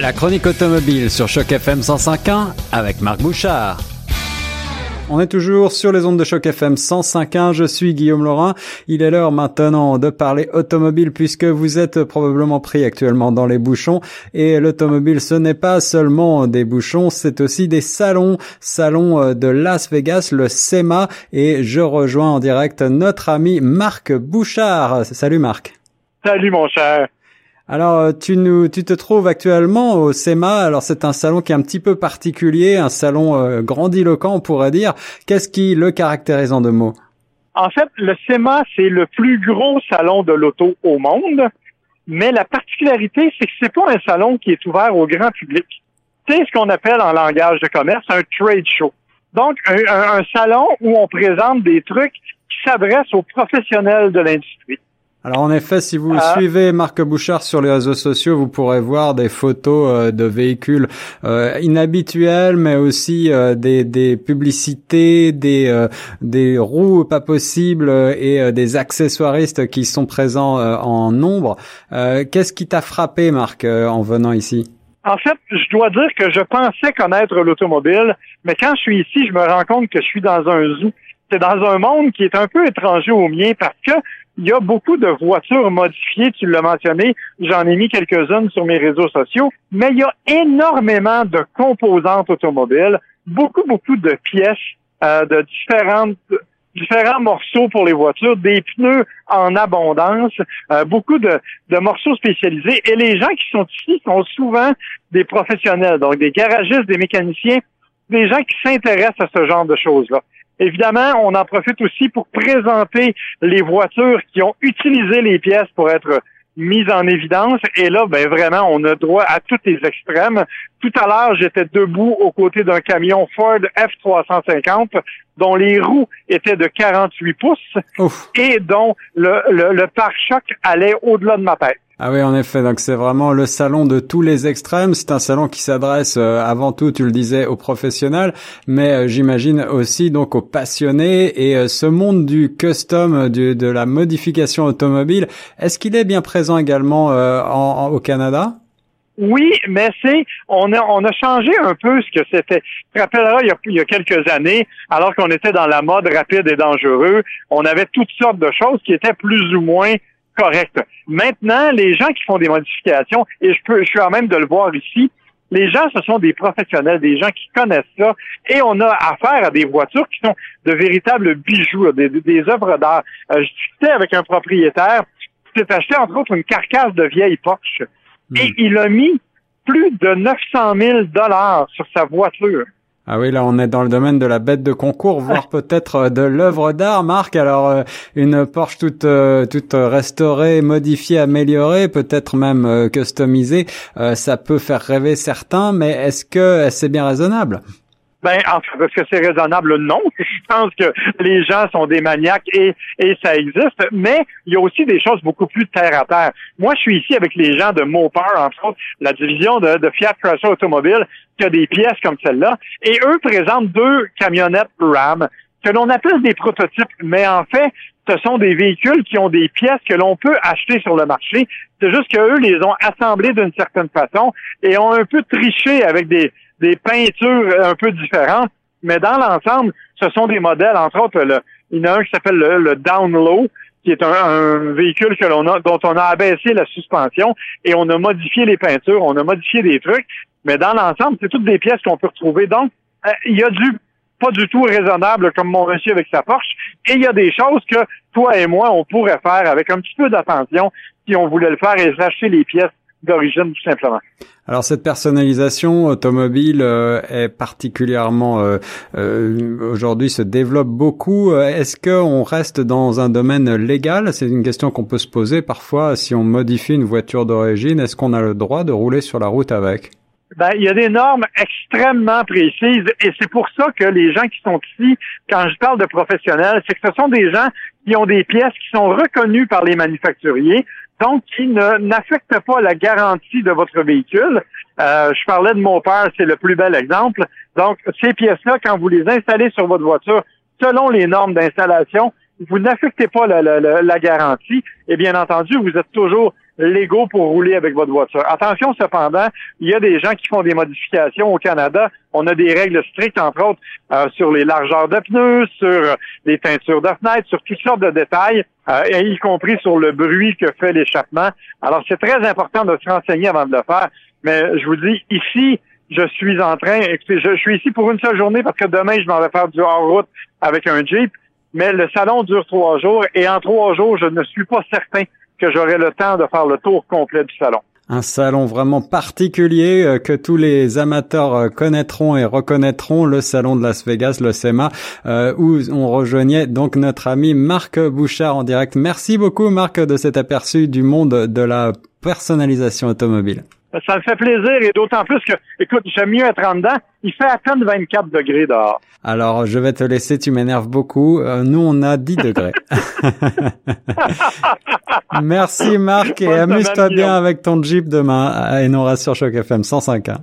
La chronique automobile sur Choc FM 105.1 avec Marc Bouchard. On est toujours sur les ondes de choc FM 105.1. Je suis Guillaume Laurin. Il est l'heure maintenant de parler automobile puisque vous êtes probablement pris actuellement dans les bouchons. Et l'automobile, ce n'est pas seulement des bouchons, c'est aussi des salons. Salon euh, de Las Vegas, le SEMA. Et je rejoins en direct notre ami Marc Bouchard. Salut Marc. Salut mon cher. Alors, euh, tu nous, tu te trouves actuellement au SEMA. Alors, c'est un salon qui est un petit peu particulier, un salon euh, grandiloquent, on pourrait dire. Qu'est-ce qui le caractérise en deux mots? En fait, le SEMA, c'est le plus gros salon de l'auto au monde. Mais la particularité, c'est que c'est pas un salon qui est ouvert au grand public. C'est ce qu'on appelle en langage de commerce un trade show. Donc, un, un salon où on présente des trucs qui s'adressent aux professionnels de l'industrie. Alors en effet, si vous ah. suivez Marc Bouchard sur les réseaux sociaux, vous pourrez voir des photos euh, de véhicules euh, inhabituels, mais aussi euh, des, des, publicités, des, des roues pas possibles et des accessoiristes qui sont présents en nombre. Qu'est-ce qui t'a frappé, Marc, en venant ici? En fait, je dois dire que je pensais connaître l'automobile, mais quand je suis ici, je me rends compte que je suis dans un zoo. C'est dans un monde qui est un peu étranger au mien parce que il y a beaucoup de voitures modifiées, tu l'as mentionné, j'en ai mis quelques-unes sur mes réseaux sociaux, mais il y a énormément de composantes automobiles, beaucoup, beaucoup de pièces euh, de différentes différents morceaux pour les voitures, des pneus en abondance, euh, beaucoup de, de, morceaux spécialisés. Et les gens qui sont ici sont souvent des professionnels, donc des garagistes, des mécaniciens, des gens qui s'intéressent à ce genre de choses-là. Évidemment, on en profite aussi pour présenter les voitures qui ont utilisé les pièces pour être mises en évidence. Et là, ben vraiment, on a droit à tous les extrêmes. Tout à l'heure, j'étais debout aux côtés d'un camion Ford F350 dont les roues étaient de 48 pouces et dont le, le, le pare-choc allait au-delà de ma tête. Ah oui, en effet. Donc c'est vraiment le salon de tous les extrêmes. C'est un salon qui s'adresse euh, avant tout, tu le disais, aux professionnels, mais euh, j'imagine aussi donc aux passionnés. Et euh, ce monde du custom, du, de la modification automobile, est-ce qu'il est bien présent également en, au Canada? Oui, mais c'est on a on a changé un peu ce que c'était. Tu te rappelleras il y, a, il y a quelques années, alors qu'on était dans la mode rapide et dangereux, on avait toutes sortes de choses qui étaient plus ou moins correct. Maintenant, les gens qui font des modifications, et je peux, je suis en même de le voir ici, les gens, ce sont des professionnels, des gens qui connaissent ça, et on a affaire à des voitures qui sont de véritables bijoux, des, des œuvres d'art. Euh, je discutais avec un propriétaire qui s'est acheté, entre autres, une carcasse de vieille Porsche, et hmm. il a mis plus de 900 000 dollars sur sa voiture. Ah oui, là on est dans le domaine de la bête de concours, voire peut-être euh, de l'œuvre d'art, Marc. Alors euh, une Porsche toute euh, toute restaurée, modifiée, améliorée, peut-être même customisée, ça peut faire rêver certains, mais est-ce que c'est bien raisonnable? Ben, enfin, est-ce que c'est raisonnable? Non. Je pense que les gens sont des maniaques et, et ça existe, mais il y a aussi des choses beaucoup plus terre à terre. Moi, je suis ici avec les gens de Mopar, entre autres, la division de, de Fiat Chrysler Automobile, qui a des pièces comme celle-là, et eux présentent deux camionnettes Ram que l'on appelle des prototypes, mais en fait, ce sont des véhicules qui ont des pièces que l'on peut acheter sur le marché. C'est juste qu'eux les ont assemblées d'une certaine façon et ont un peu triché avec des, des peintures un peu différentes, mais dans l'ensemble, ce sont des modèles, entre autres, il y en a un qui s'appelle le, le Down Low, qui est un, véhicule que l'on a, dont on a abaissé la suspension et on a modifié les peintures, on a modifié des trucs, mais dans l'ensemble, c'est toutes des pièces qu'on peut retrouver. Donc, euh, il y a du pas du tout raisonnable comme mon monsieur avec sa Porsche, et il y a des choses que toi et moi, on pourrait faire avec un petit peu d'attention si on voulait le faire et acheter les pièces d'origine tout simplement. Alors cette personnalisation automobile euh, est particulièrement euh, euh, aujourd'hui se développe beaucoup. Est-ce qu'on reste dans un domaine légal? C'est une question qu'on peut se poser parfois. Si on modifie une voiture d'origine, est-ce qu'on a le droit de rouler sur la route avec? Ben, il y a des normes extrêmement précises et c'est pour ça que les gens qui sont ici, quand je parle de professionnels, c'est que ce sont des gens qui ont des pièces qui sont reconnues par les manufacturiers, donc qui ne n'affectent pas la garantie de votre véhicule. Euh, je parlais de mon père, c'est le plus bel exemple. Donc, ces pièces-là, quand vous les installez sur votre voiture, selon les normes d'installation, vous n'affectez pas la, la, la, garantie et bien entendu, vous êtes toujours légaux pour rouler avec votre voiture. Attention cependant, il y a des gens qui font des modifications au Canada. On a des règles strictes, entre autres, euh, sur les largeurs de pneus, sur les teintures de fenêtres, sur toutes sortes de détails, euh, y compris sur le bruit que fait l'échappement. Alors, c'est très important de se renseigner avant de le faire. Mais je vous dis, ici, je suis en train, écoutez, je, suis ici pour une seule journée parce que demain, je m'en vais faire du hors-route avec un Jeep. Mais le salon dure trois jours et en trois jours, je ne suis pas certain que j'aurai le temps de faire le tour complet du salon. Un salon vraiment particulier euh, que tous les amateurs euh, connaîtront et reconnaîtront, le salon de Las Vegas, le SEMA, euh, où on rejoignait donc notre ami Marc Bouchard en direct. Merci beaucoup Marc de cet aperçu du monde de la personnalisation automobile. Ça me fait plaisir et d'autant plus que, écoute, j'aime mieux être en dedans. Il fait à peine 24 degrés dehors. Alors, je vais te laisser, tu m'énerves beaucoup. Euh, nous, on a 10 degrés. Merci Marc et amuse-toi bien avec ton Jeep demain à Enora sur Choc FM 105.1.